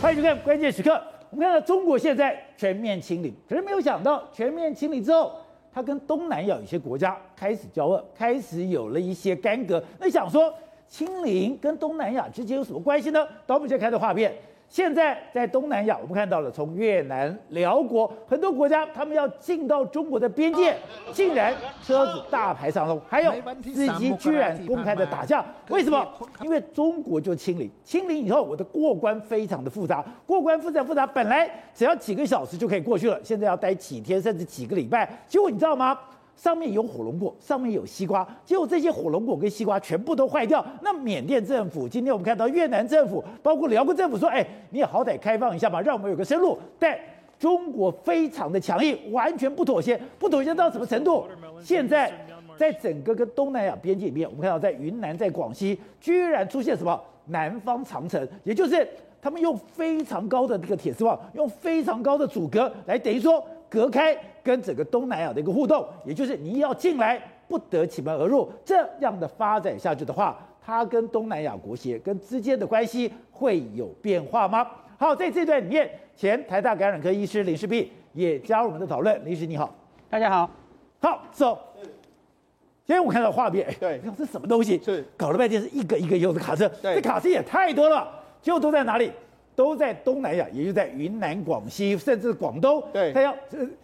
欢迎收看关键时刻。我们看到中国现在全面清零，可是没有想到全面清零之后，它跟东南亚有些国家开始交恶，开始有了一些干戈。那想说清零跟东南亚之间有什么关系呢？导播先看的画面。现在在东南亚，我们看到了从越南、辽国很多国家，他们要进到中国的边界，竟然车子大排长龙，还有司机居然公开的打架，为什么？因为中国就清零，清零以后我的过关非常的复杂，过关复杂复杂，本来只要几个小时就可以过去了，现在要待几天甚至几个礼拜，结果你知道吗？上面有火龙果，上面有西瓜，结果这些火龙果跟西瓜全部都坏掉。那缅甸政府，今天我们看到越南政府，包括辽国政府说：“哎，你也好歹开放一下吧，让我们有个生路。”但中国非常的强硬，完全不妥协，不妥协到什么程度？现在在整个跟东南亚边界里面，我们看到在云南、在广西，居然出现什么南方长城，也就是他们用非常高的这个铁丝网，用非常高的阻隔来等于说。隔开跟整个东南亚的一个互动，也就是你要进来不得其门而入，这样的发展下去的话，它跟东南亚国协跟之间的关系会有变化吗？好，在这段里面，前台大感染科医师林世璧也加入我们的讨论。林医师你好，大家好，好，走。今天我看到画面，对，这是什么东西？是搞了半天是一个一个油的卡车，对这卡车也太多了，结果都在哪里？都在东南亚，也就在云南、广西，甚至广东。对，他要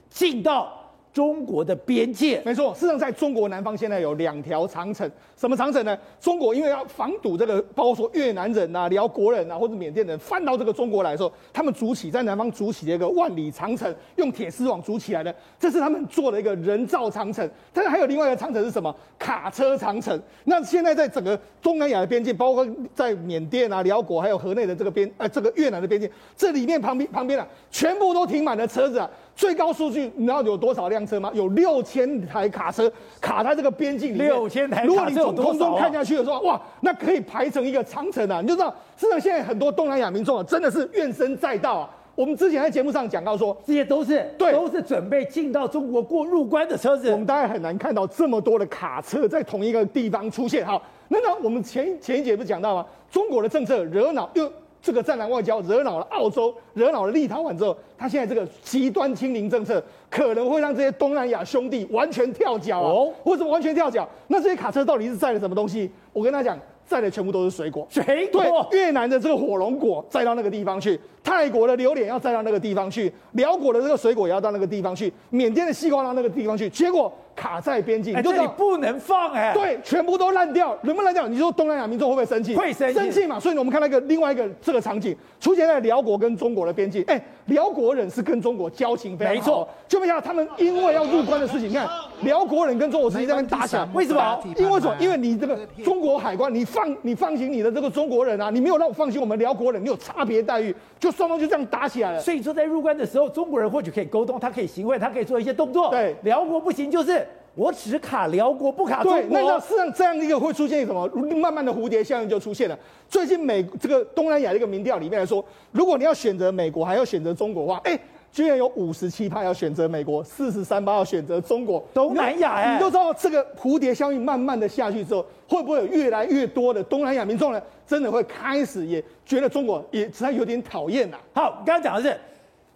进到中国的边界。没错，事实上，在中国南方现在有两条长城。什么长城呢？中国因为要防堵这个，包括说越南人啊、寮国人啊，或者缅甸人翻到这个中国来的时候，他们筑起在南方筑起的一个万里长城，用铁丝网筑起来的，这是他们做的一个人造长城。但是还有另外一个长城是什么？卡车长城。那现在在整个东南亚的边界，包括在缅甸啊、寮国，还有河内的这个边，呃，这个越南的边界，这里面旁边旁边啊，全部都停满了车子啊。最高数据你知道有多少辆车吗？有六千台卡车卡在这个边境里面。六千台卡车。如果你从空中看下去的时候，哇，那可以排成一个长城啊！你就知道，事实上现在很多东南亚民众啊，真的是怨声载道啊。我们之前在节目上讲到说，这些都是对，都是准备进到中国过入关的车子。我们大概很难看到这么多的卡车在同一个地方出现。好，那那，我们前前一节不是讲到吗？中国的政策惹恼又。这个战狼外交惹恼了澳洲，惹恼了立陶宛之后，他现在这个极端清零政策可能会让这些东南亚兄弟完全跳脚哦。为什么完全跳脚？那这些卡车到底是载了什么东西？我跟他讲，载的全部都是水果。水果。对，越南的这个火龙果载到那个地方去，泰国的榴莲要载到那个地方去，寮国的这个水果也要到那个地方去，缅甸的西瓜到那个地方去，结果。卡在边境，哎，这里不能放哎，对，全部都烂掉，能不能烂掉？你说东南亚民众会不会生气？会生气，生气嘛。所以我们看到一个另外一个这个场景出现在辽国跟中国的边境，哎，辽国人是跟中国交情非常好，没错，就没想到他们因为要入关的事情，你看寮国人跟中国直接在那边打起来，为什么？因为什么？因为你这个中国海关，你放你放行你的这个中国人啊，你没有让我放行我们辽国人，你有差别待遇，就双方就这样打起来了。所以说在入关的时候，中国人或许可以沟通，他可以行贿，他可以做一些动作，对，辽国不行，就是。我只卡辽国，不卡中国。对，那事实上这样一个会出现什么？慢慢的蝴蝶效应就出现了。最近美这个东南亚的一个民调里面来说，如果你要选择美国，还要选择中国的话，哎，居然有五十七趴要选择美国，四十三趴要选择中国。东南亚哎，你都知道这个蝴蝶效应慢慢的下去之后，会不会有越来越多的东南亚民众呢？真的会开始也觉得中国也实在有点讨厌呐。好，刚刚讲的是，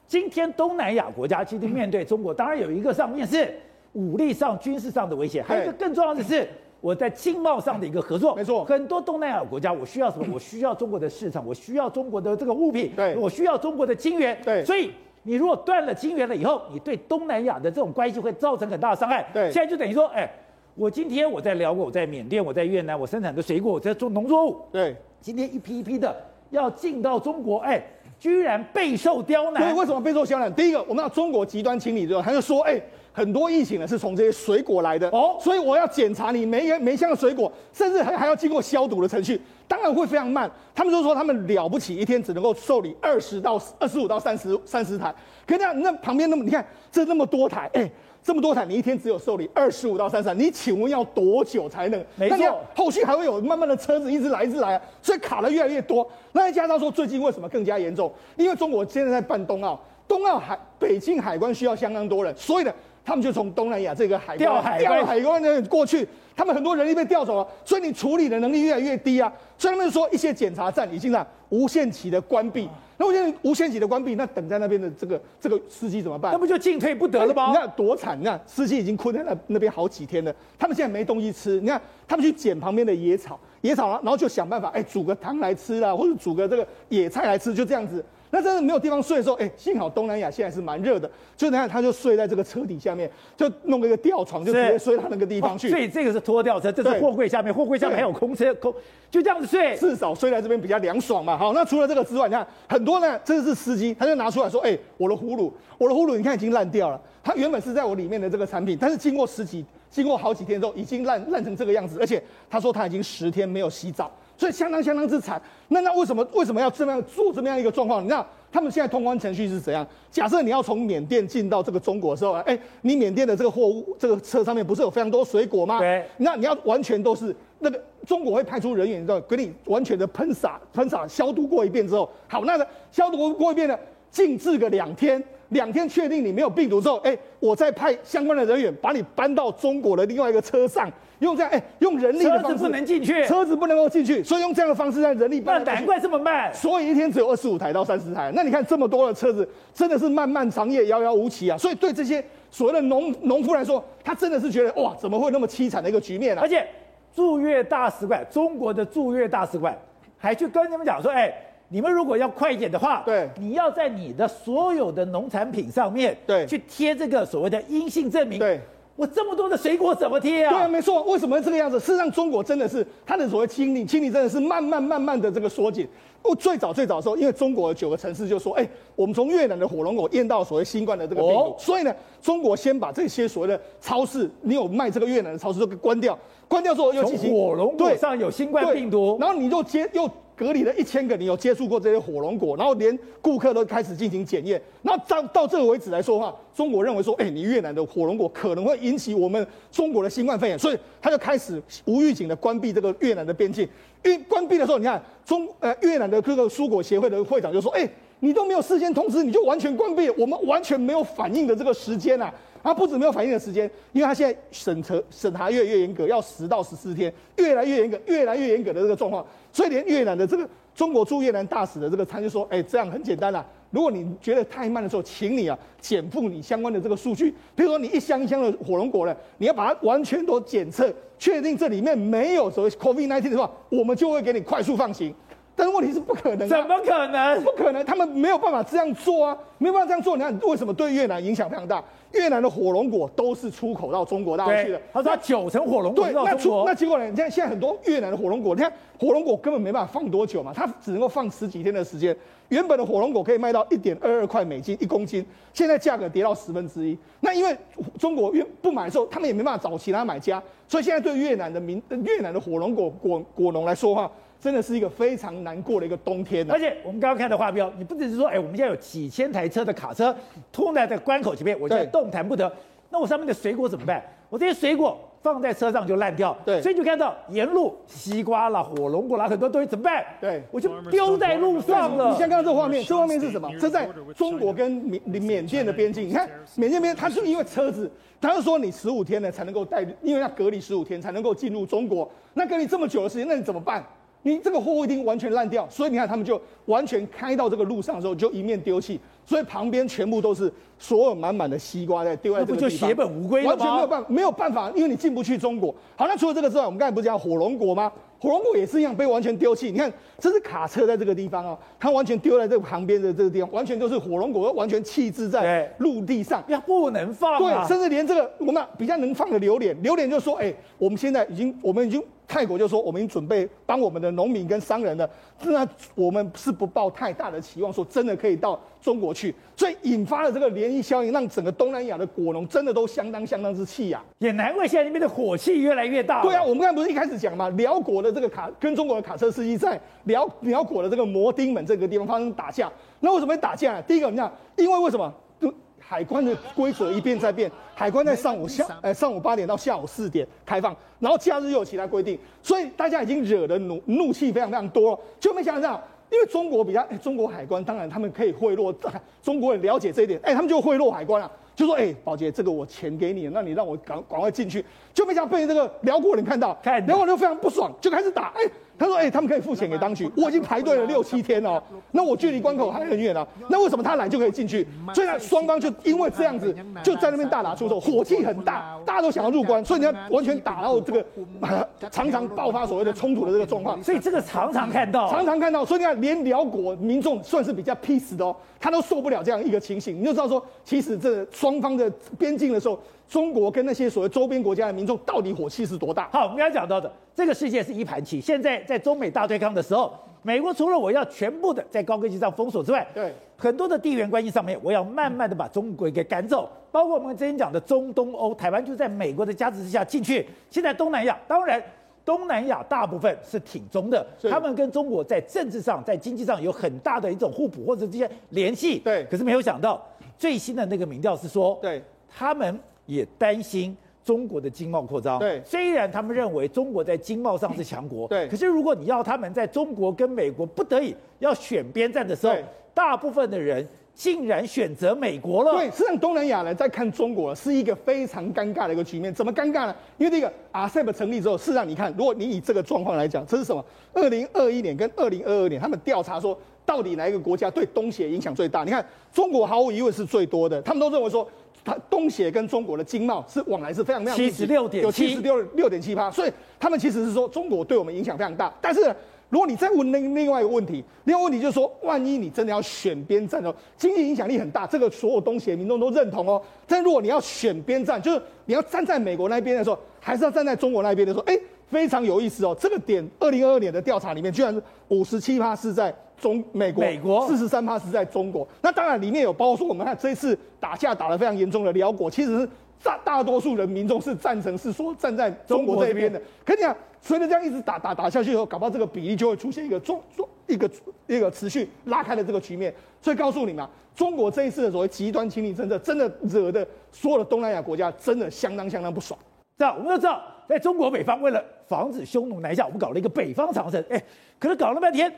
今天东南亚国家其实面对中国，当然有一个上面是。武力上、军事上的威胁，还有一个更重要的是，我在经贸上的一个合作。没错，很多东南亚国家，我需要什么？我需要中国的市场，我需要中国的这个物品，对，我需要中国的金元，对。所以你如果断了金元了以后，你对东南亚的这种关系会造成很大的伤害。对，现在就等于说，哎，我今天我在寮国，我在缅甸，我在越南，我生产的水果，我在做农作物，对，今天一批一批的要进到中国，哎，居然备受刁难。对，为什么备受刁难？第一个，我们要中国极端清理之后，他就说，哎。很多疫情呢是从这些水果来的哦，所以我要检查你每一每的水果，甚至还还要经过消毒的程序，当然会非常慢。他们就说他们了不起，一天只能够受理二十到二十五到三十三十台。可是那那旁边那么你看这那么多台，哎，这么多台，你一天只有受理二十五到三十台，你请问要多久才能？没错，后续还会有慢慢的车子一直来一直来啊，所以卡的越来越多。那再加上说最近为什么更加严重？因为中国现在在办冬奥，冬奥海北京海关需要相当多人，所以呢。他们就从东南亚这个海关调海关海关的过去，他们很多人力被调走了，所以你处理的能力越来越低啊。所以他们说一些检查站已经在无限期的关闭。那我现在无限期的关闭，那等在那边的这个这个司机怎么办？那不就进退不得了吗？你看多惨！你看司机已经困在那那边好几天了，他们现在没东西吃。你看他们去捡旁边的野草，野草然后就想办法，哎，煮个汤来吃啦，或者煮个这个野菜来吃，就这样子。那真的没有地方睡的时候，哎，幸好东南亚现在是蛮热的，就你看他就睡在这个车底下面，就弄了一个吊床，就直接睡到那个地方去。所以这个是拖吊车，这是货柜下面，货柜下面还有空车空，就这样子睡，至少睡在这边比较凉爽嘛。好，那除了这个之外，你看很多呢，这是司机，他就拿出来说，哎，我的呼噜，我的呼噜，你看已经烂掉了。它原本是在我里面的这个产品，但是经过十几、经过好几天之后，已经烂烂成这个样子，而且他说他已经十天没有洗澡。所以相当相当之惨，那那为什么为什么要这么样做这么样一个状况？你知道他们现在通关程序是怎样？假设你要从缅甸进到这个中国的时候，哎，你缅甸的这个货物这个车上面不是有非常多水果吗？对。那你要完全都是那个中国会派出人员，你知道，给你完全的喷洒喷洒消毒过一遍之后，好，那个消毒过一遍呢，静置个两天。两天确定你没有病毒之后，哎，我再派相关的人员把你搬到中国的另外一个车上，用这样，哎，用人力的方式，车子不能进去，车子不能够进去，所以用这样的方式让人力搬。那难怪这么慢，所以一天只有二十五台到三十台。那你看这么多的车子，真的是漫漫长夜遥遥无期啊！所以对这些所谓的农农夫来说，他真的是觉得哇，怎么会那么凄惨的一个局面啊？而且驻越大使馆，中国的驻越大使馆还去跟你们讲说，哎。你们如果要快一点的话，对，你要在你的所有的农产品上面，对，去贴这个所谓的阴性证明。对，我这么多的水果怎么贴啊？对啊，没错。为什么这个样子？事实上，中国真的是它的所谓清理，清理真的是慢慢慢慢的这个缩减。我最早最早的时候，因为中国的九个城市就说，哎，我们从越南的火龙果验到所谓新冠的这个病毒，哦、所以呢，中国先把这些所谓的超市，你有卖这个越南的超市都给关掉，关掉之后又进行火龙果上有新冠病毒，然后你就接又。隔离了一千个，你有接触过这些火龙果，然后连顾客都开始进行检验。那到到这个为止来说的话，中国认为说，哎，你越南的火龙果可能会引起我们中国的新冠肺炎，所以他就开始无预警的关闭这个越南的边境。因为关闭的时候，你看中呃越南的这个蔬果协会的会长就说，哎，你都没有事先通知，你就完全关闭，我们完全没有反应的这个时间啊。他不止没有反应的时间，因为他现在审查审查越来越严格，要十到十四天，越来越严格，越来越严格的这个状况，所以连越南的这个中国驻越南大使的这个他就说，哎，这样很简单啦，如果你觉得太慢的时候，请你啊减负你相关的这个数据，比如说你一箱一箱的火龙果呢，你要把它完全都检测，确定这里面没有所谓 COVID-19 的话，我们就会给你快速放行。但是问题是不可能，怎么可能？不可能，他们没有办法这样做啊，没有办法这样做。你看为什么对越南影响非常大？越南的火龙果都是出口到中国大陆去的。他说他九成火龙果到中国。对，那出那结果呢？你看现在很多越南的火龙果，你看火龙果根本没办法放多久嘛，它只能够放十几天的时间。原本的火龙果可以卖到一点二二块美金一公斤，现在价格跌到十分之一。那因为中国越不买的时候，他们也没办法找其他买家，所以现在对越南的民越南的火龙果果果农来说哈。真的是一个非常难过的一个冬天啊！而且我们刚刚看的画标，你不只是说，哎，我们现在有几千台车的卡车突然在关口前面，我现在动弹不得。那我上面的水果怎么办？我这些水果放在车上就烂掉。对，所以就看到沿路西瓜啦、火龙果啦，很多东西怎么办？对，我就丢在路上了。你先看到这画面，这画面是什么？这在中国跟缅缅甸的边境。你看缅甸边，它是因为车子，他就说你十五天呢才能够带，因为要隔离十五天才能够进入中国。那隔离这么久的时间，那你怎么办？你这个货物一定完全烂掉，所以你看他们就完全开到这个路上的时候就一面丢弃，所以旁边全部都是所有满满的西瓜在丢在这个地方，就血本无归了，完全没有办法，没有办法，因为你进不去中国。好，那除了这个之外，我们刚才不是讲火龙果吗？火龙果也是一样被完全丢弃。你看，这是卡车在这个地方啊，它完全丢在这个旁边的这个地方，完全都是火龙果，完全弃置在陆地上，要不能放，对，甚至连这个我们比较能放的榴莲，榴莲就说，哎，我们现在已经，我们已经。泰国就说，我们已经准备帮我们的农民跟商人了，那我们是不抱太大的期望，说真的可以到中国去，所以引发了这个涟漪效应，让整个东南亚的果农真的都相当相当之气呀。也难怪现在那边的火气越来越大。对啊，我们刚才不是一开始讲嘛，辽国的这个卡跟中国的卡车司机在辽辽国的这个摩丁门这个地方发生打架，那为什么会打架啊？第一个，你看，因为为什么？海关的规则一变再变，海关在上午下，呃，上午八点到下午四点开放，然后假日又有其他规定，所以大家已经惹得怒怒气非常非常多了，就没想到，因为中国比较，哎，中国海关当然他们可以贿赂，中国人了解这一点，哎，他们就贿赂海关了，就说，哎，宝杰，这个我钱给你，那你让我赶赶快进去，就没想到被这个辽国人看到，辽国人非常不爽，就开始打，哎。他说：“哎、欸，他们可以付钱给当局，我已经排队了六七天哦，那我距离关口还很远啊，那为什么他来就可以进去？所以呢，双方就因为这样子，就在那边大打出手，火气很大，大家都想要入关，所以你看完全打到这个、啊、常常爆发所谓的冲突的这个状况。所以这个常常看到，常常看到，所以你看，连辽国民众算是比较 peace 的哦，他都受不了这样一个情形，你就知道说，其实这双方的边境的时候。”中国跟那些所谓周边国家的民众到底火气是多大？好，我们刚才讲到的这个世界是一盘棋。现在在中美大对抗的时候，美国除了我要全部的在高科技上封锁之外，对很多的地缘关系上面，我要慢慢的把中国给赶走。包括我们之前讲的中东欧，台湾就在美国的加持之下进去。现在东南亚，当然东南亚大部分是挺中的，他们跟中国在政治上、在经济上有很大的一种互补或者这些联系。对，可是没有想到最新的那个民调是说，对他们。也担心中国的经贸扩张。对，虽然他们认为中国在经贸上是强国，对，可是如果你要他们在中国跟美国不得已要选边站的时候，大部分的人竟然选择美国了。对，实际上东南亚人在看中国是一个非常尴尬的一个局面。怎么尴尬呢？因为这个 RCEP 成立之后，事实上你看，如果你以这个状况来讲，这是什么？二零二一年跟二零二二年，他们调查说，到底哪一个国家对东协影响最大？你看，中国毫无疑问是最多的，他们都认为说。他东协跟中国的经贸是往来是非常非常七十六点有七十六六点七八，所以他们其实是说中国对我们影响非常大。但是如果你再问另另外一个问题，另外一个问题就是说，万一你真的要选边站哦，经济影响力很大，这个所有东协民众都认同哦。但如果你要选边站，就是你要站在美国那边的时候，还是要站在中国那边的时候，哎，非常有意思哦。这个点，二零二二年的调查里面，居然是五十七趴是在。中美国，美国四十三趴是在中国，那当然里面有包括说，我们看这一次打架打得非常严重的辽国，其实是大大多数人民众是赞成，是说站在中国这边的。可你讲，随着这样一直打打打下去以后，搞不好这个比例就会出现一个中中一个一个持续拉开的这个局面。所以告诉你们，中国这一次的所谓极端亲米政策，真的惹得所有的东南亚国家真的相当相当不爽。这样我们都知道，在中国北方，为了防止匈奴南下，我们搞了一个北方长城。哎，可是搞了半天。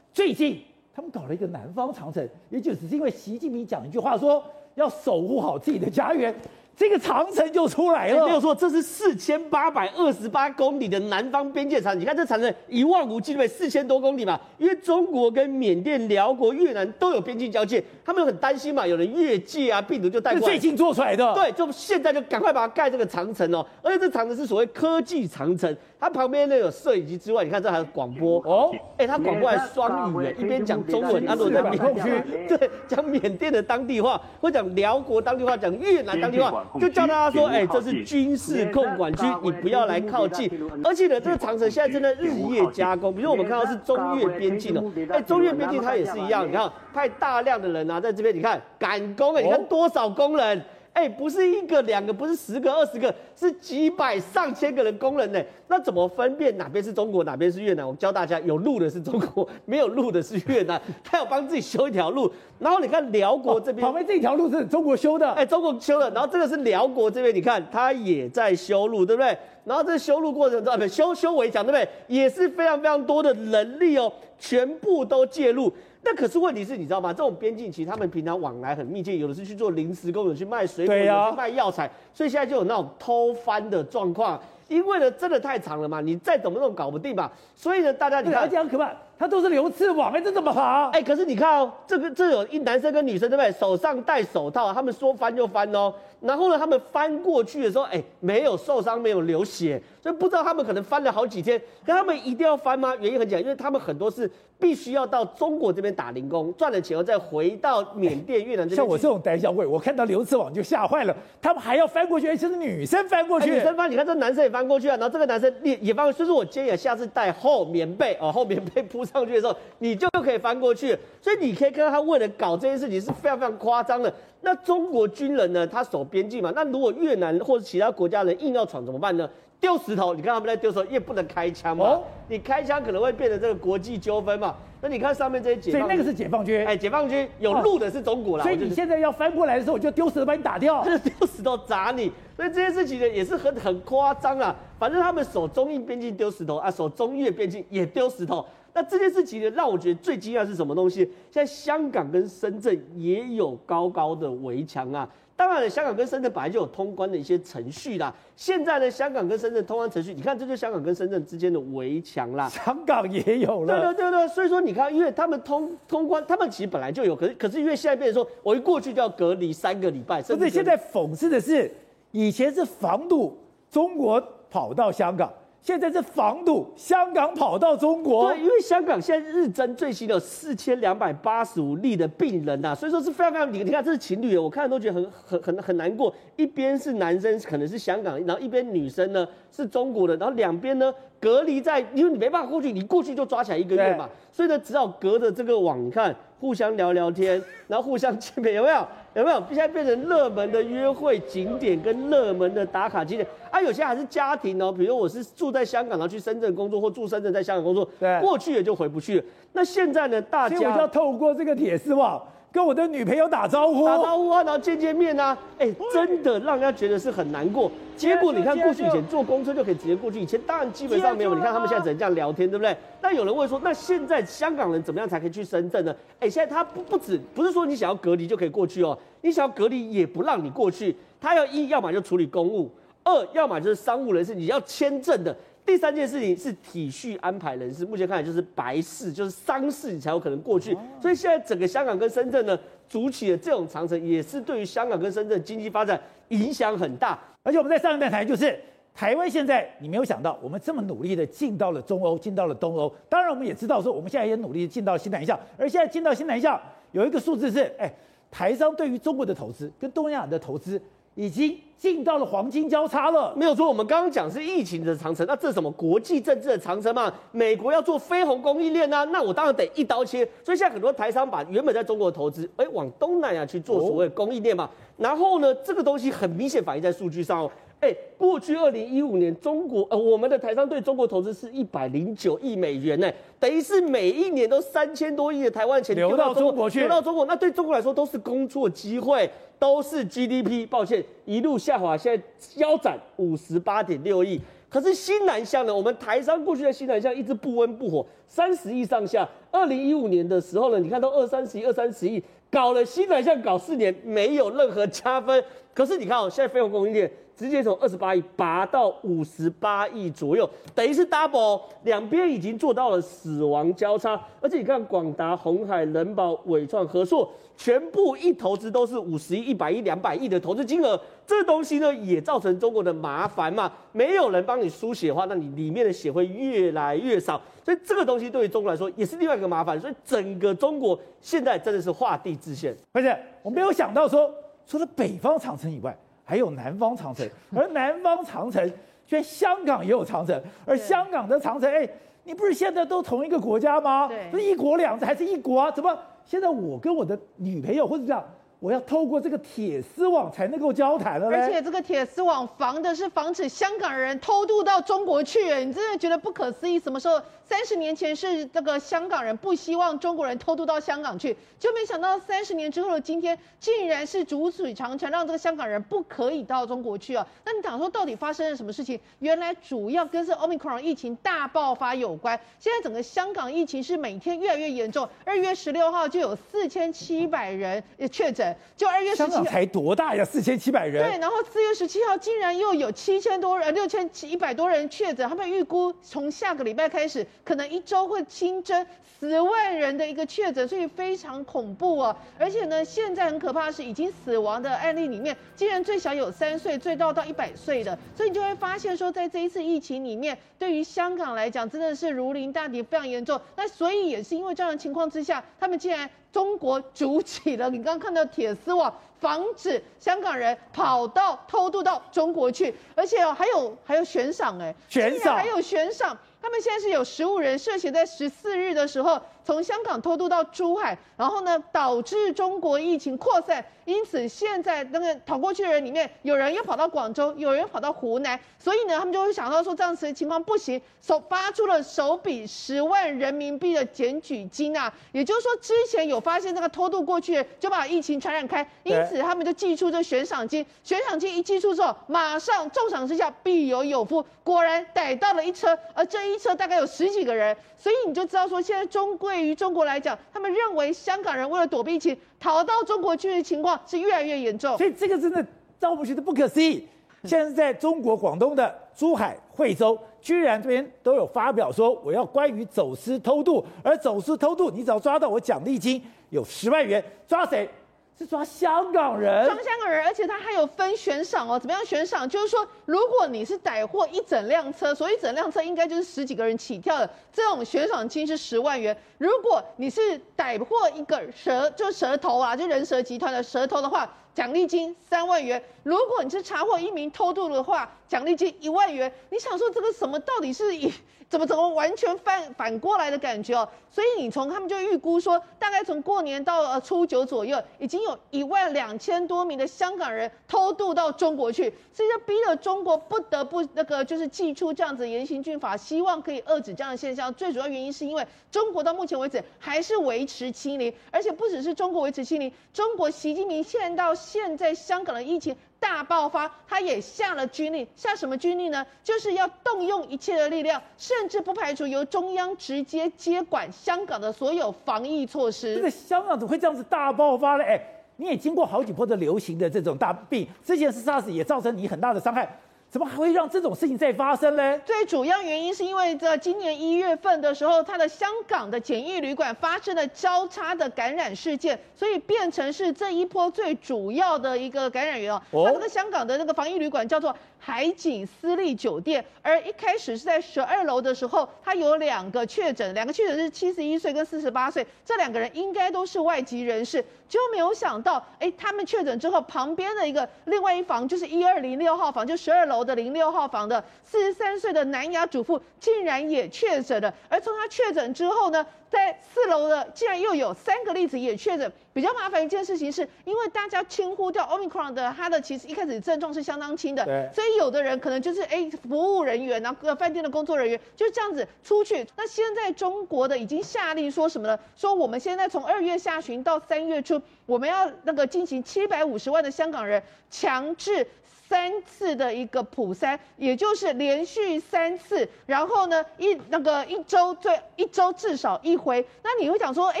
最近他们搞了一个南方长城，也就只是因为习近平讲一句话说要守护好自己的家园。这个长城就出来了，没有错，这是四千八百二十八公里的南方边界长城。你看这长城一望无际，对不对？四千多公里嘛。因为中国跟缅甸、辽国、越南都有边境交界，他们很担心嘛，有人越界啊，病毒就带过来。最近做出来的，对，就现在就赶快把它盖这个长城哦。而且这长城是所谓科技长城，它旁边呢有摄影机之外，你看这还有广播哦。哎，它广播还双语，一边讲中文，它如果在缅区，对，讲缅甸的当地话，或讲辽国当地话，讲越南当地话。就叫大家说，哎，这是军事控管区，你不要来靠近。而且呢，这个长城现在正在日夜加工。比如我们看到是中越边境的，哎，中越边境它也是一样，你看派大量的人啊，在这边，你看赶工，哎，你看多少工人。哎，不是一个两个，不是十个二十个，是几百上千个人工人呢。那怎么分辨哪边是中国，哪边是越南？我教大家，有路的是中国，没有路的是越南。他要帮自己修一条路。然后你看辽国这边，旁边这条路是中国修的。哎，中国修的。然后这个是辽国这边，你看他也在修路，对不对？然后这修路过程中，不修修围墙，对不对？也是非常非常多的人力哦，全部都介入。那可是问题是你知道吗？这种边境其实他们平常往来很密切，有的是去做临时工，有去卖水果，有去卖药材，所以现在就有那种偷翻的状况。因为呢，真的太长了嘛，你再怎么弄搞不定嘛。所以呢，大家你看，而且很可怕，它都是流刺网，哎，这怎么爬？哎，可是你看哦，这个这有一男生跟女生对不对？手上戴手套，他们说翻就翻哦。然后呢，他们翻过去的时候，哎，没有受伤，没有流血，所以不知道他们可能翻了好几天。可他们一定要翻吗？原因很简单，因为他们很多是必须要到中国这边打零工，赚了钱后再回到缅甸、越南这边。像我这种胆小鬼，我看到流刺网就吓坏了。他们还要翻过去，而且是女生翻过去。女生翻，你看这男生也翻过去啊。然后这个男生也也翻过去，所以说我建议下次带厚棉被哦，厚棉被铺上去的时候，你就可以翻过去。所以你可以看到他为了搞这件事情是非常非常夸张的。那中国军人呢？他守边境嘛。那如果越南或者其他国家人硬要闯怎么办呢？丢石头。你看他们在丢石头，也不能开枪嘛。哦。你开枪可能会变成这个国际纠纷嘛。那你看上面这些解放军，所以那个是解放军。哎，解放军有路的是中国啦。所以你现在要翻过来的时候，我就丢石头把你打掉。就 是丢石头砸你。所以这件事情呢，也是很很夸张啊。反正他们守中印边境丢石头啊，守中越边境也丢石头。那这件事情呢，让我觉得最惊讶是什么东西？现在香港跟深圳也有高高的围墙啊。当然了，香港跟深圳本来就有通关的一些程序啦。现在呢，香港跟深圳通关程序，你看，这就是香港跟深圳之间的围墙啦。香港也有了。对对对对，所以说你看，因为他们通通关，他们其实本来就有，可是可是因为现在变成说，我一过去就要隔离三个礼拜。甚至现在讽刺的是，以前是防堵中国跑到香港。现在是防堵香港跑到中国，对，因为香港现在日增最新的四千两百八十五例的病人呐，所以说是非常非常，你你看这是情侣，我看都觉得很很很很难过。一边是男生可能是香港，然后一边女生呢是中国的，然后两边呢隔离在，因为你没办法过去，你过去就抓起来一个月嘛，所以呢只好隔着这个网，你看互相聊聊天，然后互相见面，有没有？有没有？现在变成热门的约会景点跟热门的打卡景点啊？有些还是家庭哦，比如我是住在香港，然后去深圳工作，或住深圳在香港工作，对，过去也就回不去了。那现在呢？大家要透过这个铁丝网。跟我的女朋友打招呼，打招呼啊，然后见见面啊，哎、欸，真的让人家觉得是很难过。结果你看，过去以前坐公车就可以直接过去，以前当然基本上没有。你看他们现在只能这样聊天，对不对？那有人问说，那现在香港人怎么样才可以去深圳呢？哎、欸，现在他不不止，不是说你想要隔离就可以过去哦，你想要隔离也不让你过去。他要一，要么就处理公务；二，要么就是商务人士，你要签证的。第三件事情是体恤安排人士，目前看来就是白事，就是丧事，你才有可能过去。所以现在整个香港跟深圳呢，筑起了这种长城，也是对于香港跟深圳经济发展影响很大。而且我们在上一段谈，就是台湾现在，你没有想到，我们这么努力的进到了中欧，进到了东欧。当然，我们也知道说，我们现在也努力进到新南向。而现在进到新南向，有一个数字是，哎，台商对于中国的投资跟东亚的投资。已经进到了黄金交叉了，没有错。我们刚刚讲是疫情的长城，那这是什么国际政治的长城嘛？美国要做非红供应链啊，那我当然得一刀切。所以现在很多台商把原本在中国的投资，哎，往东南亚去做所谓供应链嘛。然后呢，这个东西很明显反映在数据上哦。哎，过去二零一五年，中国呃，我们的台商对中国投资是一百零九亿美元呢，等于是每一年都三千多亿的台湾钱流到中国去，流到中国，那对中国来说都是工作机会，都是 GDP。抱歉，一路下滑，现在腰斩五十八点六亿。可是新南向呢，我们台商过去在新南向一直不温不火，三十亿上下。二零一五年的时候呢，你看到二三十亿、二三十亿，搞了新南向搞四年，没有任何加分。可是你看哦，现在非红供应链。直接从二十八亿拔到五十八亿左右，等于是 double，两边已经做到了死亡交叉。而且你看，广达、鸿海、人保、伟创、合硕，全部一投资都是五十亿、一百亿、两百亿的投资金额。这东西呢，也造成中国的麻烦嘛。没有人帮你输血的话，那你里面的血会越来越少。所以这个东西对于中国来说也是另外一个麻烦。所以整个中国现在真的是画地自限。而且我没有想到说，除了北方长城以外。还有南方长城，而南方长城，居然香港也有长城，而香港的长城，哎，你不是现在都同一个国家吗？不是一国两制，还是一国啊？怎么现在我跟我的女朋友或者这样？我要透过这个铁丝网才能够交谈了，而且这个铁丝网防的是防止香港人偷渡到中国去，你真的觉得不可思议？什么时候？三十年前是这个香港人不希望中国人偷渡到香港去，就没想到三十年之后的今天，竟然是竹水长城让这个香港人不可以到中国去啊？那你讲说到底发生了什么事情？原来主要跟这 Omicron 疫情大爆发有关。现在整个香港疫情是每天越来越严重，二月十六号就有四千七百人确诊。就二月十七号才多大呀？四千七百人。对，然后四月十七号竟然又有七千多人，六千七一百多人确诊。他们预估从下个礼拜开始，可能一周会新增十万人的一个确诊，所以非常恐怖啊！而且呢，现在很可怕的是，已经死亡的案例里面，竟然最小有三岁，最大到一百岁的。所以你就会发现说，在这一次疫情里面，对于香港来讲，真的是如临大敌，非常严重。那所以也是因为这样的情况之下，他们竟然。中国筑起了你刚刚看到铁丝网，防止香港人跑到偷渡到中国去，而且哦还有还有悬赏哎，悬赏。还有悬赏，他们现在是有十五人涉嫌在十四日的时候从香港偷渡到珠海，然后呢导致中国疫情扩散。因此现在那个逃过去的人里面，有人又跑到广州，有人跑到湖南，所以呢他们就会想到说这样子的情况不行，手发出了首笔十万人民币的检举金啊，也就是说之前有发现那个偷渡过去的就把疫情传染开，因此他们就寄出这悬赏金，悬赏金一寄出之后，马上重赏之下必有有夫，果然逮到了一车，而这一车大概有十几个人，所以你就知道说现在中对于中国来讲，他们认为香港人为了躲避疫情逃到中国去的情况是越来越严重，所以这个真的让我们觉得不可思议。现在在中国广东的珠海、惠州，居然这边都有发表说我要关于走私偷渡，而走私偷渡，你只要抓到我奖励金有十万元，抓谁？是抓香港人，抓香港人，而且他还有分悬赏哦。怎么样悬赏？就是说，如果你是逮获一整辆车，所以整辆车应该就是十几个人起跳的，这种悬赏金是十万元。如果你是逮获一个蛇，就蛇头啊，就人蛇集团的蛇头的话，奖励金三万元。如果你是查获一名偷渡的话，奖励金一万元。你想说这个什么到底是以？怎么怎么完全反反过来的感觉哦？所以你从他们就预估说，大概从过年到呃初九左右，已经有一万两千多名的香港人偷渡到中国去，所以就逼得中国不得不那个就是祭出这样子严刑峻法，希望可以遏制这样的现象。最主要原因是因为中国到目前为止还是维持清零，而且不只是中国维持清零，中国习近平现在到现在香港的疫情。大爆发，他也下了军令，下什么军令呢？就是要动用一切的力量，甚至不排除由中央直接接管香港的所有防疫措施。这个香港怎么会这样子大爆发呢？哎，你也经过好几波的流行的这种大病，之前是 SARS 也造成你很大的伤害。怎么还会让这种事情再发生呢？最主要原因是因为在今年一月份的时候，他的香港的简易旅馆发生了交叉的感染事件，所以变成是这一波最主要的一个感染源哦。它这个香港的那个防疫旅馆叫做海景私立酒店，而一开始是在十二楼的时候，他有两个确诊，两个确诊是七十一岁跟四十八岁，这两个人应该都是外籍人士，就没有想到，哎，他们确诊之后，旁边的一个另外一房就是一二零六号房，就十二楼。的零六号房的四十三岁的南亚主妇竟然也确诊了，而从他确诊之后呢，在四楼的竟然又有三个例子也确诊。比较麻烦一件事情是，因为大家轻忽掉 Omicron 的，它的其实一开始症状是相当轻的，对，所以有的人可能就是哎，服务人员，然后饭店的工作人员就这样子出去。那现在中国的已经下令说什么呢？说我们现在从二月下旬到三月初，我们要那个进行七百五十万的香港人强制。三次的一个普筛，也就是连续三次，然后呢，一那个一周最一周至少一回。那你会讲说，哎，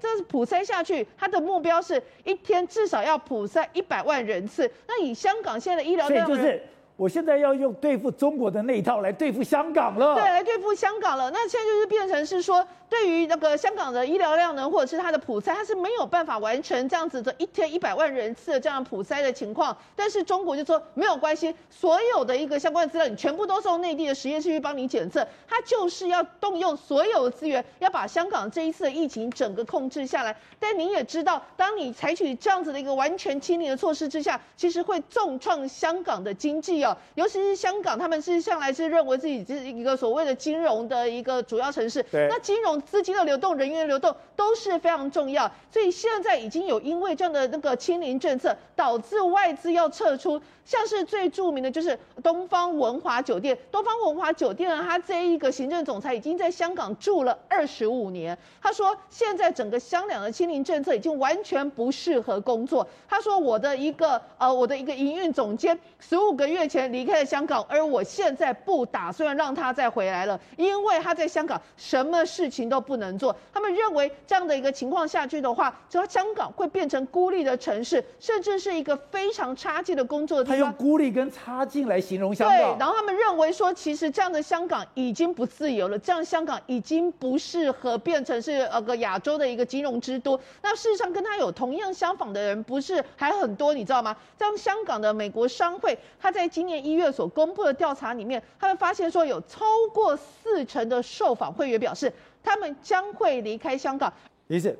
这是普筛下去，它的目标是一天至少要普筛一百万人次。那以香港现在的医疗量，就是我现在要用对付中国的那一套来对付香港了。对，来对付香港了。那现在就是变成是说。对于那个香港的医疗量能，或者是它的普筛，它是没有办法完成这样子的一天一百万人次的这样普筛的情况。但是中国就说没有关系，所有的一个相关资料，你全部都送内地的实验室去帮你检测。它就是要动用所有资源，要把香港这一次的疫情整个控制下来。但你也知道，当你采取这样子的一个完全清零的措施之下，其实会重创香港的经济哦。尤其是香港，他们是向来是认为自己是一个所谓的金融的一个主要城市。对，那金融。资金的流动、人员的流动都是非常重要，所以现在已经有因为这样的那个清零政策，导致外资要撤出。像是最著名的就是东方文华酒店，东方文华酒店呢，他这一个行政总裁已经在香港住了二十五年。他说，现在整个香港的清零政策已经完全不适合工作。他说，我的一个呃，我的一个营运总监十五个月前离开了香港，而我现在不打算让他再回来了，因为他在香港什么事情都不能做。他们认为这样的一个情况下去的话，只要香港会变成孤立的城市，甚至是一个非常差劲的工作的。他用孤立跟差劲来形容香港。对，然后他们认为说，其实这样的香港已经不自由了，这样香港已经不适合变成是呃个亚洲的一个金融之都。那事实上跟他有同样相仿的人不是还很多，你知道吗？像香港的美国商会，他在今年一月所公布的调查里面，他们发现说有超过四成的受访会员表示，他们将会离开香港。于是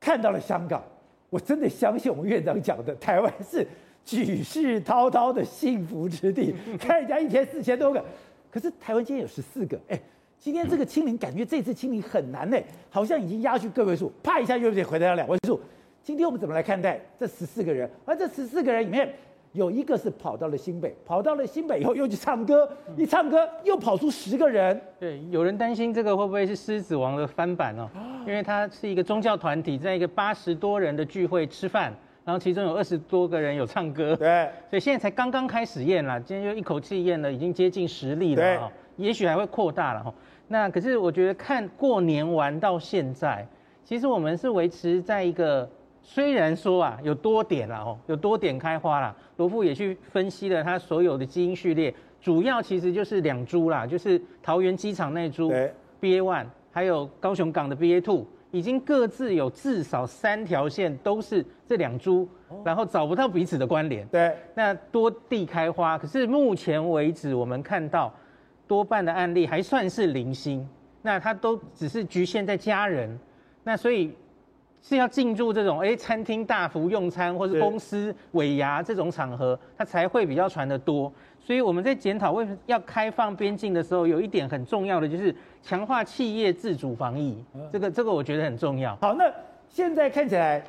看到了香港，我真的相信我们院长讲的，台湾是。举世滔滔的幸福之地，看人家一天四千多个，可是台湾今天有十四个，哎，今天这个清零，感觉这次清零很难呢，好像已经压去个位数，啪一下又得回到两位数。今天我们怎么来看待这十四个人？而这十四个人里面，有一个是跑到了新北，跑到了新北以后又去唱歌，一唱歌又跑出十个人。对，有人担心这个会不会是狮子王的翻版哦？因为它是一个宗教团体，在一个八十多人的聚会吃饭，然后其中有二十多个人有唱歌。对，所以现在才刚刚开始验了，今天就一口气验了，已经接近十例了。对，也许还会扩大了哈。那可是我觉得看过年玩到现在，其实我们是维持在一个虽然说啊有多点了哦，有多点开花了。罗富也去分析了它所有的基因序列，主要其实就是两株啦，就是桃园机场那株 BA one，还有高雄港的 BA two，已经各自有至少三条线都是这两株，然后找不到彼此的关联。对，那多地开花，可是目前为止我们看到。多半的案例还算是零星，那它都只是局限在家人，那所以是要进入这种哎餐厅大幅用餐或是公司尾牙这种场合，它才会比较传得多。所以我们在检讨为什么要开放边境的时候，有一点很重要的就是强化企业自主防疫，这个这个我觉得很重要。好，那现在看起来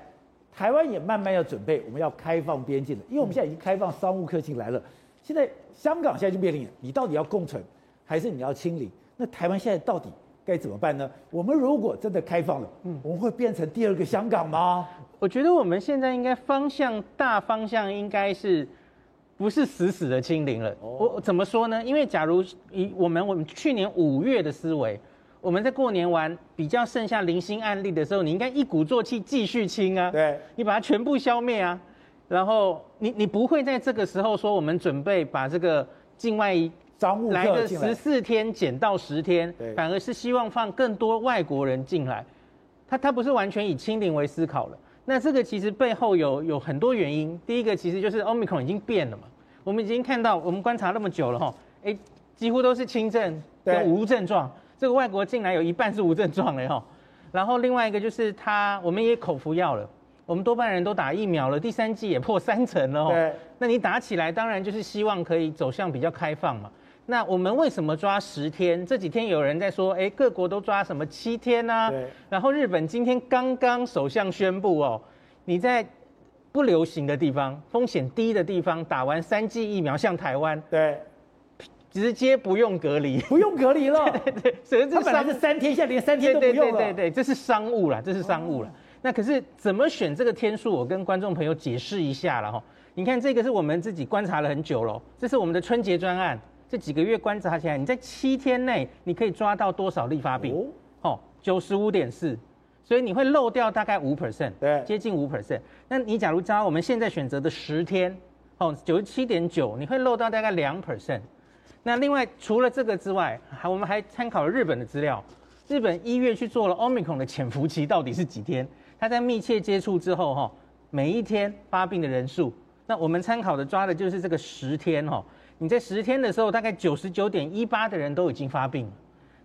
台湾也慢慢要准备我们要开放边境了，因为我们现在已经开放商务客进来了，现在香港现在就面临你到底要共存。还是你要清零？那台湾现在到底该怎么办呢？我们如果真的开放了，嗯，我们会变成第二个香港吗？我觉得我们现在应该方向大方向应该是不是死死的清零了？我、哦、怎么说呢？因为假如以我们我们去年五月的思维，我们在过年完比较剩下零星案例的时候，你应该一鼓作气继续清啊，对，你把它全部消灭啊，然后你你不会在这个时候说我们准备把这个境外。商务来个十四天减到十天，反而是希望放更多外国人进来。他他不是完全以清零为思考了。那这个其实背后有有很多原因。第一个其实就是 Omicron 已经变了嘛，我们已经看到，我们观察那么久了哈，哎，几乎都是轻症跟无症状。这个外国进来有一半是无症状的哈。然后另外一个就是他，我们也口服药了，我们多半人都打疫苗了，第三季也破三成了哈。那你打起来，当然就是希望可以走向比较开放嘛。那我们为什么抓十天？这几天有人在说，哎，各国都抓什么七天啊？对。然后日本今天刚刚首相宣布哦，你在不流行的地方、风险低的地方打完三剂疫苗，像台湾，对，直接不用隔离，不用隔离了。对对对，所以这本来是三天，现在连三天都不用了。对对对对，这是商务了，这是商务了。那可是怎么选这个天数？我跟观众朋友解释一下了哈。你看这个是我们自己观察了很久了，这是我们的春节专案。这几个月观察起来，你在七天内你可以抓到多少例发病？哦，九十五点四，所以你会漏掉大概五 percent，对，接近五 percent。那你假如抓我们现在选择的十天，哦，九十七点九，你会漏到大概两 percent。那另外除了这个之外，还我们还参考了日本的资料，日本一月去做了 Omicron 的潜伏期到底是几天？他在密切接触之后，哈，每一天发病的人数，那我们参考的抓的就是这个十天，哈。你在十天的时候，大概九十九点一八的人都已经发病了。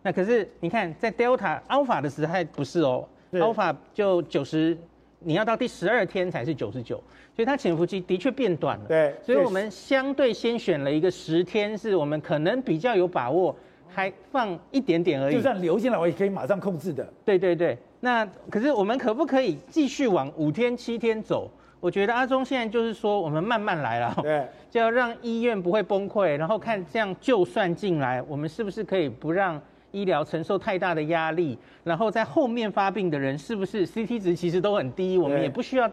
那可是你看，在 Delta Alpha 的时候还不是哦，Alpha 就九十，你要到第十二天才是九十九，所以它潜伏期的确变短了。对，所以我们相对先选了一个十天，是我们可能比较有把握，还放一点点而已。就算流进来，我也可以马上控制的。对对对，那可是我们可不可以继续往五天、七天走？我觉得阿中现在就是说，我们慢慢来了，对，就要让医院不会崩溃，然后看这样就算进来，我们是不是可以不让医疗承受太大的压力，然后在后面发病的人是不是 CT 值其实都很低，我们也不需要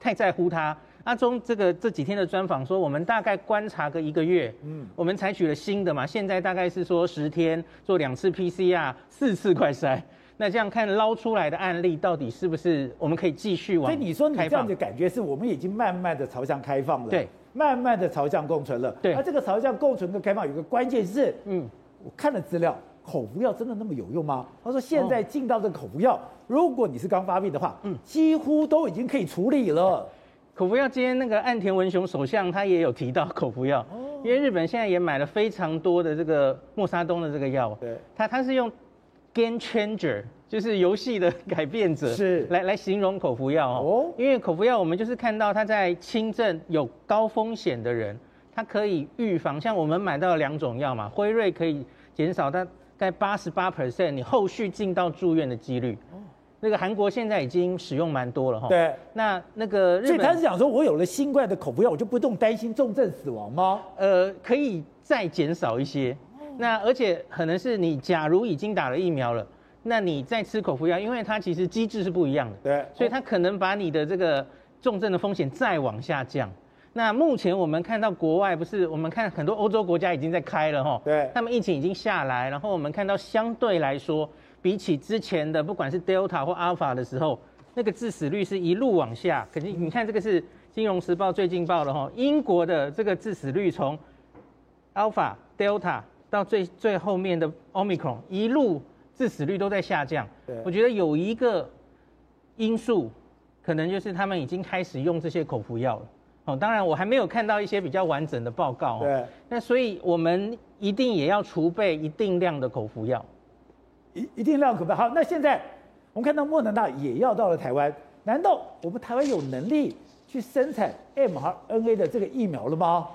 太在乎他。阿中这个这几天的专访说，我们大概观察个一个月，嗯，我们采取了新的嘛，现在大概是说十天做两次 PCR，四次快筛。那这样看捞出来的案例，到底是不是我们可以继续往？所以你说你这样的感觉是我们已经慢慢的朝向开放了，对，慢慢的朝向共存了。对，而这个朝向共存跟开放有个关键是，嗯，我看了资料，口服药真的那么有用吗？他说现在进到这个口服药，如果你是刚发病的话，嗯，几乎都已经可以处理了。口服药今天那个岸田文雄首相他也有提到口服药，因为日本现在也买了非常多的这个莫沙东的这个药，对，他他是用。Game changer 就是游戏的 改变者，是来来形容口服药哦。因为口服药，我们就是看到它在轻症有高风险的人，它可以预防。像我们买到两种药嘛，辉瑞可以减少它概八十八 percent，你后续进到住院的几率。那个韩国现在已经使用蛮多了哈。对。那那个日本，所以他是想说，我有了新冠的口服药，我就不用担心重症死亡吗？呃，可以再减少一些。那而且可能是你假如已经打了疫苗了，那你再吃口服药，因为它其实机制是不一样的。对。所以它可能把你的这个重症的风险再往下降。那目前我们看到国外不是，我们看很多欧洲国家已经在开了哈。对。他们疫情已经下来，然后我们看到相对来说。比起之前的，不管是 Delta 或 Alpha 的时候，那个致死率是一路往下。可是你看，这个是《金融时报》最近报的哈，英国的这个致死率从 Alpha、Delta 到最最后面的 Omicron，一路致死率都在下降。对，我觉得有一个因素，可能就是他们已经开始用这些口服药了。哦，当然我还没有看到一些比较完整的报告。对，那所以我们一定也要储备一定量的口服药。一一定量可不好。那现在我们看到莫德纳也要到了台湾，难道我们台湾有能力去生产 mRNA 的这个疫苗了吗？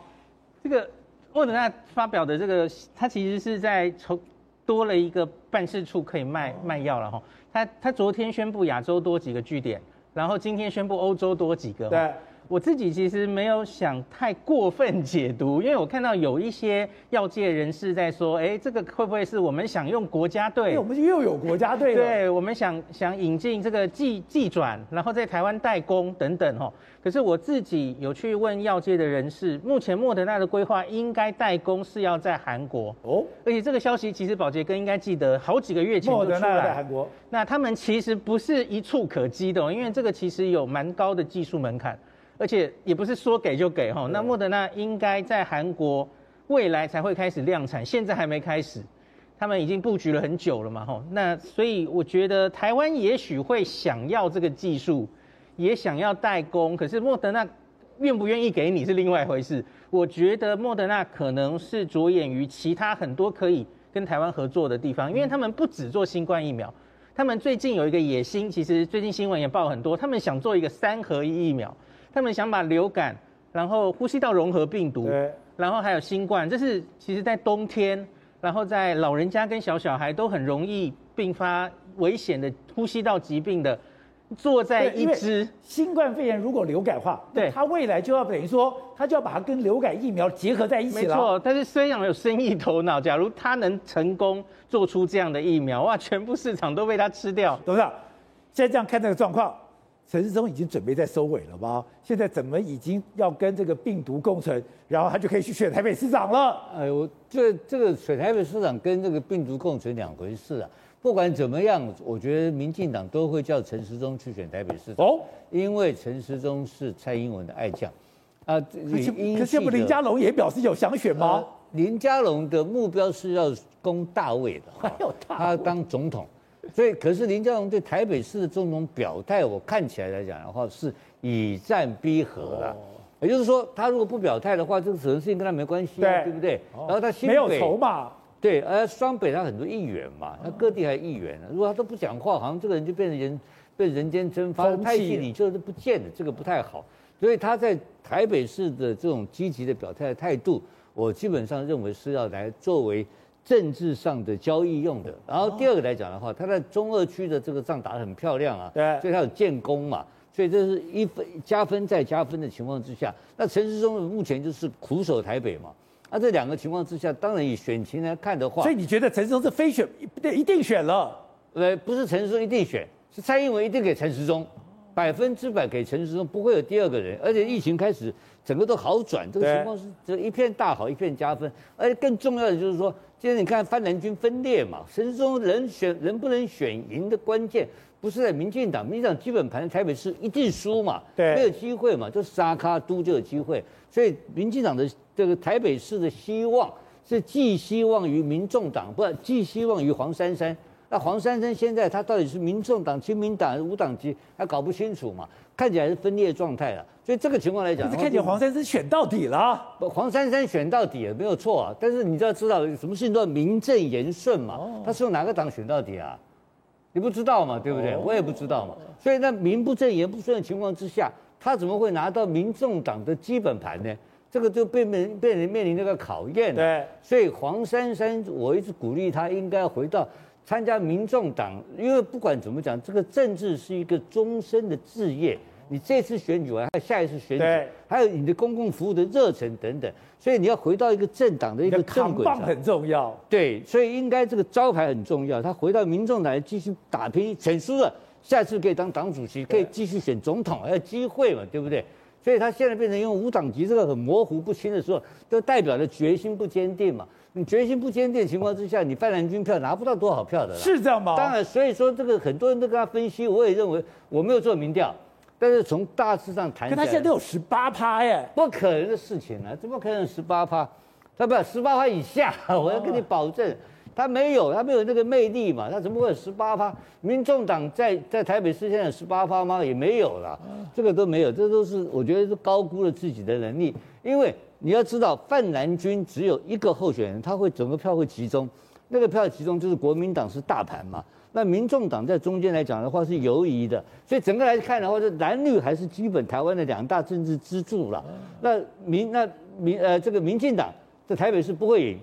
这个莫德纳发表的这个，它其实是在从多了一个办事处可以卖卖药了哈。他他昨天宣布亚洲多几个据点，然后今天宣布欧洲多几个。对。我自己其实没有想太过分解读，因为我看到有一些药界人士在说，哎，这个会不会是我们想用国家队？我们又有国家队了。对，我们想想引进这个技技转，然后在台湾代工等等哦。可是我自己有去问药界的人士，目前莫德纳的规划应该代工是要在韩国哦，而且这个消息其实宝杰哥应该记得好几个月前就出来。莫德纳在韩国，那他们其实不是一触可及的，因为这个其实有蛮高的技术门槛。而且也不是说给就给哈，那莫德纳应该在韩国未来才会开始量产，现在还没开始，他们已经布局了很久了嘛哈，那所以我觉得台湾也许会想要这个技术，也想要代工，可是莫德纳愿不愿意给你是另外一回事。我觉得莫德纳可能是着眼于其他很多可以跟台湾合作的地方，因为他们不只做新冠疫苗，他们最近有一个野心，其实最近新闻也报很多，他们想做一个三合一疫苗。他们想把流感，然后呼吸道融合病毒，然后还有新冠，这是其实在冬天，然后在老人家跟小小孩都很容易并发危险的呼吸道疾病的，坐在一支新冠肺炎如果流感化，对，它未来就要等于说，它就要把它跟流感疫苗结合在一起了。没错，但是虽然有生意头脑，假如它能成功做出这样的疫苗，哇，全部市场都被它吃掉，董事长，现在这样看这个状况。陈时中已经准备在收尾了吗？现在怎么已经要跟这个病毒共存，然后他就可以去选台北市长了？哎，呦这这个选台北市长跟这个病毒共存两回事啊。不管怎么样，我觉得民进党都会叫陈时中去选台北市长哦，因为陈时中是蔡英文的爱将啊。可是可是不林佳龙也表示有想选吗？呃、林佳龙的目标是要攻大位的，还有 他当总统。所以，可是林佳龙对台北市的这种表态，我看起来来讲的话，是以战逼和的。也就是说，他如果不表态的话，这个事情跟他没关系，对，对不对？然后他新北没有筹码，对，而双北他很多议员嘛，他各地还有议员呢。如果他都不讲话，好像这个人就变成人被人间蒸发，派系你就是不见了，这个不太好。所以他在台北市的这种积极的表态的态度，我基本上认为是要来作为。政治上的交易用的，然后第二个来讲的话，他在中二区的这个仗打得很漂亮啊，对，所以他有建功嘛，所以这是一分加分再加分的情况之下，那陈时中目前就是苦守台北嘛，那这两个情况之下，当然以选情来看的话，所以你觉得陈时中是非选，对，一定选了？呃，不是陈时中一定选，是蔡英文一定给陈时中，百分之百给陈时中，不会有第二个人，而且疫情开始整个都好转，这个情况是这一片大好，一片加分，而且更重要的就是说。现在你看，泛蓝军分裂嘛，陈时中人选能不能选赢的关键，不是在民进党，民进党基本盘台北市一定输嘛，对，没有机会嘛，就沙卡都就有机会，所以民进党的这个台北市的希望是寄希望于民众党，不寄希望于黄珊珊。那黄珊珊现在他到底是民众党、亲民党无党籍，还搞不清楚嘛，看起来是分裂状态了。所以这个情况来讲，看起来黄珊珊选到底了。不，黄珊珊选到底也没有错啊。但是你就要知道，什么事情都要名正言顺嘛。他是用哪个党选到底啊？你不知道嘛，对不对？我也不知道嘛。所以那名不正言不顺的情况之下，他怎么会拿到民众党的基本盘呢？这个就被面被人面临那个考验了。对，所以黄珊珊，我一直鼓励她应该回到参加民众党，因为不管怎么讲，这个政治是一个终身的志业。你这次选举完，还有下一次选举，对还有你的公共服务的热忱等等，所以你要回到一个政党的一个正轨上，很重要。对，所以应该这个招牌很重要。他回到民众党继续打拼，选输了，下次可以当党主席，可以继续选总统，还有机会嘛，对不对？所以他现在变成用无党籍这个很模糊不清的时候，都代表着决心不坚定嘛。你决心不坚定的情况之下，你泛蓝军票拿不到多少票的。是这样吗？当然，所以说这个很多人都跟他分析，我也认为我没有做民调。但是从大致上谈，他现在都有十八趴耶，不可能的事情啊！怎么可能十八趴？他不十八趴以下，我要跟你保证，他没有，他没有那个魅力嘛，他怎么会有十八趴？民众党在在台北市现在有十八趴吗？也没有了，这个都没有，这都是我觉得是高估了自己的能力。因为你要知道，范蓝军只有一个候选人，他会整个票会集中，那个票集中就是国民党是大盘嘛。那民众党在中间来讲的话是犹疑的，所以整个来看的话，是蓝绿还是基本台湾的两大政治支柱了。那民那民呃这个民进党在台北是不会赢，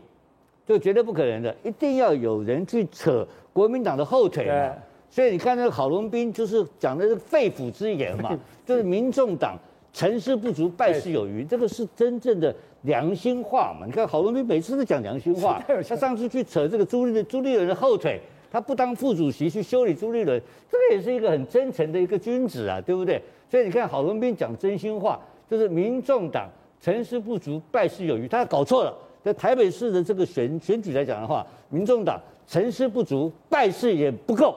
就绝对不可能的，一定要有人去扯国民党的后腿嘛。所以你看那个郝龙斌就是讲的是肺腑之言嘛，就是民众党成事不足败事有余，这个是真正的良心话嘛。你看郝龙斌每次都讲良心话，他上次去扯这个朱立朱立伦的后腿。他不当副主席去修理朱立伦，这个也是一个很真诚的一个君子啊，对不对？所以你看郝龙斌讲真心话，就是民众党成事不足败事有余，他搞错了。在台北市的这个选选举来讲的话，民众党成事不足败事也不够。